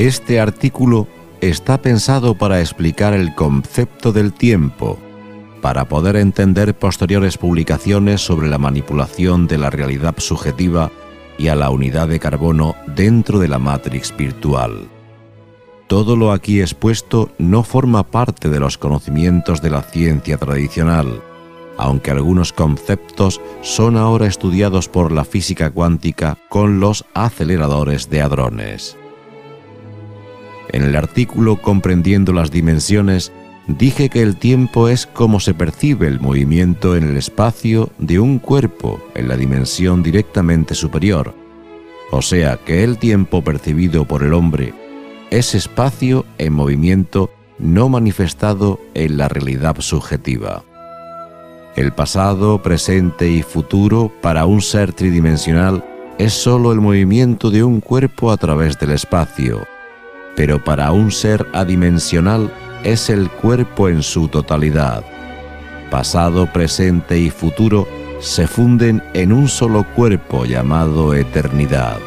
Este artículo está pensado para explicar el concepto del tiempo, para poder entender posteriores publicaciones sobre la manipulación de la realidad subjetiva y a la unidad de carbono dentro de la matrix virtual. Todo lo aquí expuesto no forma parte de los conocimientos de la ciencia tradicional, aunque algunos conceptos son ahora estudiados por la física cuántica con los aceleradores de hadrones. En el artículo Comprendiendo las Dimensiones, dije que el tiempo es como se percibe el movimiento en el espacio de un cuerpo en la dimensión directamente superior, o sea que el tiempo percibido por el hombre es espacio en movimiento no manifestado en la realidad subjetiva. El pasado, presente y futuro para un ser tridimensional es sólo el movimiento de un cuerpo a través del espacio, pero para un ser adimensional es el cuerpo en su totalidad. Pasado, presente y futuro se funden en un solo cuerpo llamado eternidad.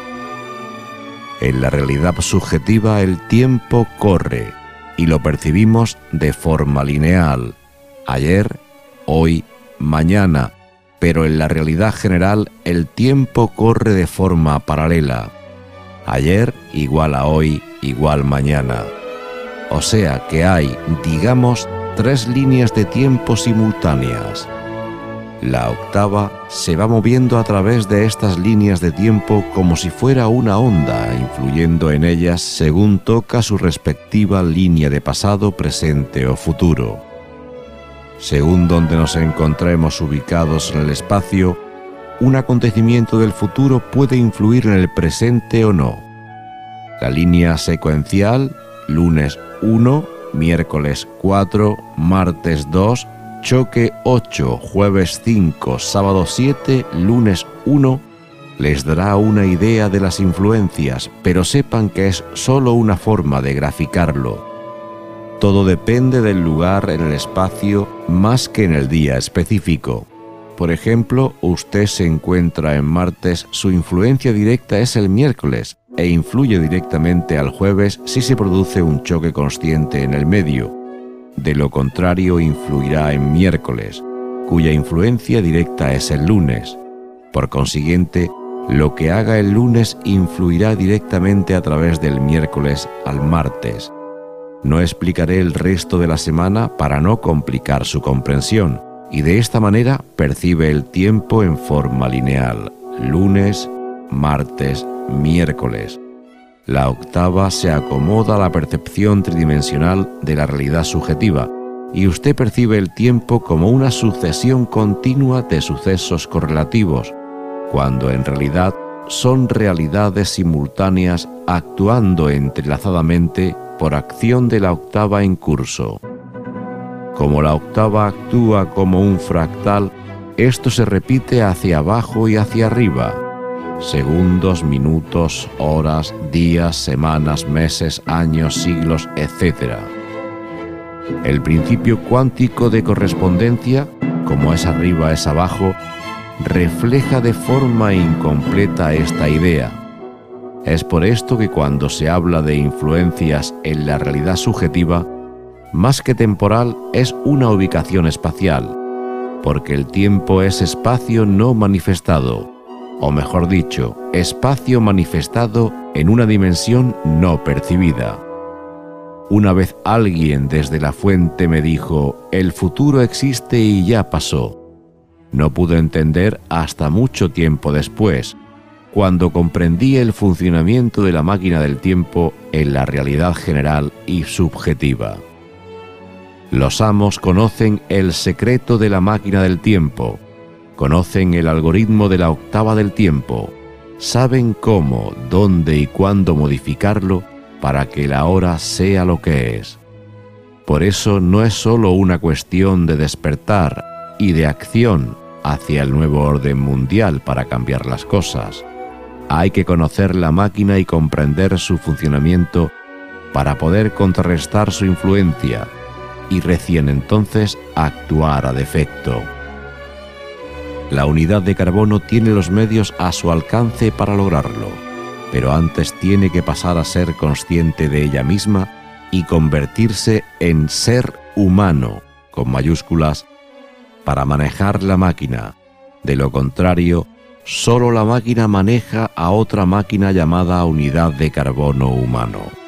En la realidad subjetiva el tiempo corre y lo percibimos de forma lineal, ayer, hoy, mañana, pero en la realidad general el tiempo corre de forma paralela, ayer igual a hoy igual mañana. O sea que hay, digamos, tres líneas de tiempo simultáneas. La octava se va moviendo a través de estas líneas de tiempo como si fuera una onda, influyendo en ellas según toca su respectiva línea de pasado, presente o futuro. Según donde nos encontremos ubicados en el espacio, un acontecimiento del futuro puede influir en el presente o no. La línea secuencial, lunes 1, miércoles 4, martes 2, choque 8, jueves 5, sábado 7, lunes 1, les dará una idea de las influencias, pero sepan que es solo una forma de graficarlo. Todo depende del lugar en el espacio más que en el día específico. Por ejemplo, usted se encuentra en martes, su influencia directa es el miércoles e influye directamente al jueves si se produce un choque consciente en el medio. De lo contrario, influirá en miércoles, cuya influencia directa es el lunes. Por consiguiente, lo que haga el lunes influirá directamente a través del miércoles al martes. No explicaré el resto de la semana para no complicar su comprensión y de esta manera percibe el tiempo en forma lineal, lunes, martes, miércoles. La octava se acomoda a la percepción tridimensional de la realidad subjetiva y usted percibe el tiempo como una sucesión continua de sucesos correlativos, cuando en realidad son realidades simultáneas actuando entrelazadamente por acción de la octava en curso. Como la octava actúa como un fractal, esto se repite hacia abajo y hacia arriba. Segundos, minutos, horas, días, semanas, meses, años, siglos, etc. El principio cuántico de correspondencia, como es arriba es abajo, refleja de forma incompleta esta idea. Es por esto que cuando se habla de influencias en la realidad subjetiva, más que temporal, es una ubicación espacial, porque el tiempo es espacio no manifestado, o mejor dicho, espacio manifestado en una dimensión no percibida. Una vez alguien desde la fuente me dijo, el futuro existe y ya pasó. No pude entender hasta mucho tiempo después, cuando comprendí el funcionamiento de la máquina del tiempo en la realidad general y subjetiva. Los amos conocen el secreto de la máquina del tiempo, conocen el algoritmo de la octava del tiempo, saben cómo, dónde y cuándo modificarlo para que la hora sea lo que es. Por eso no es sólo una cuestión de despertar y de acción hacia el nuevo orden mundial para cambiar las cosas. Hay que conocer la máquina y comprender su funcionamiento para poder contrarrestar su influencia y recién entonces actuar a defecto. La unidad de carbono tiene los medios a su alcance para lograrlo. pero antes tiene que pasar a ser consciente de ella misma y convertirse en ser humano, con mayúsculas, para manejar la máquina. De lo contrario, solo la máquina maneja a otra máquina llamada unidad de carbono humano.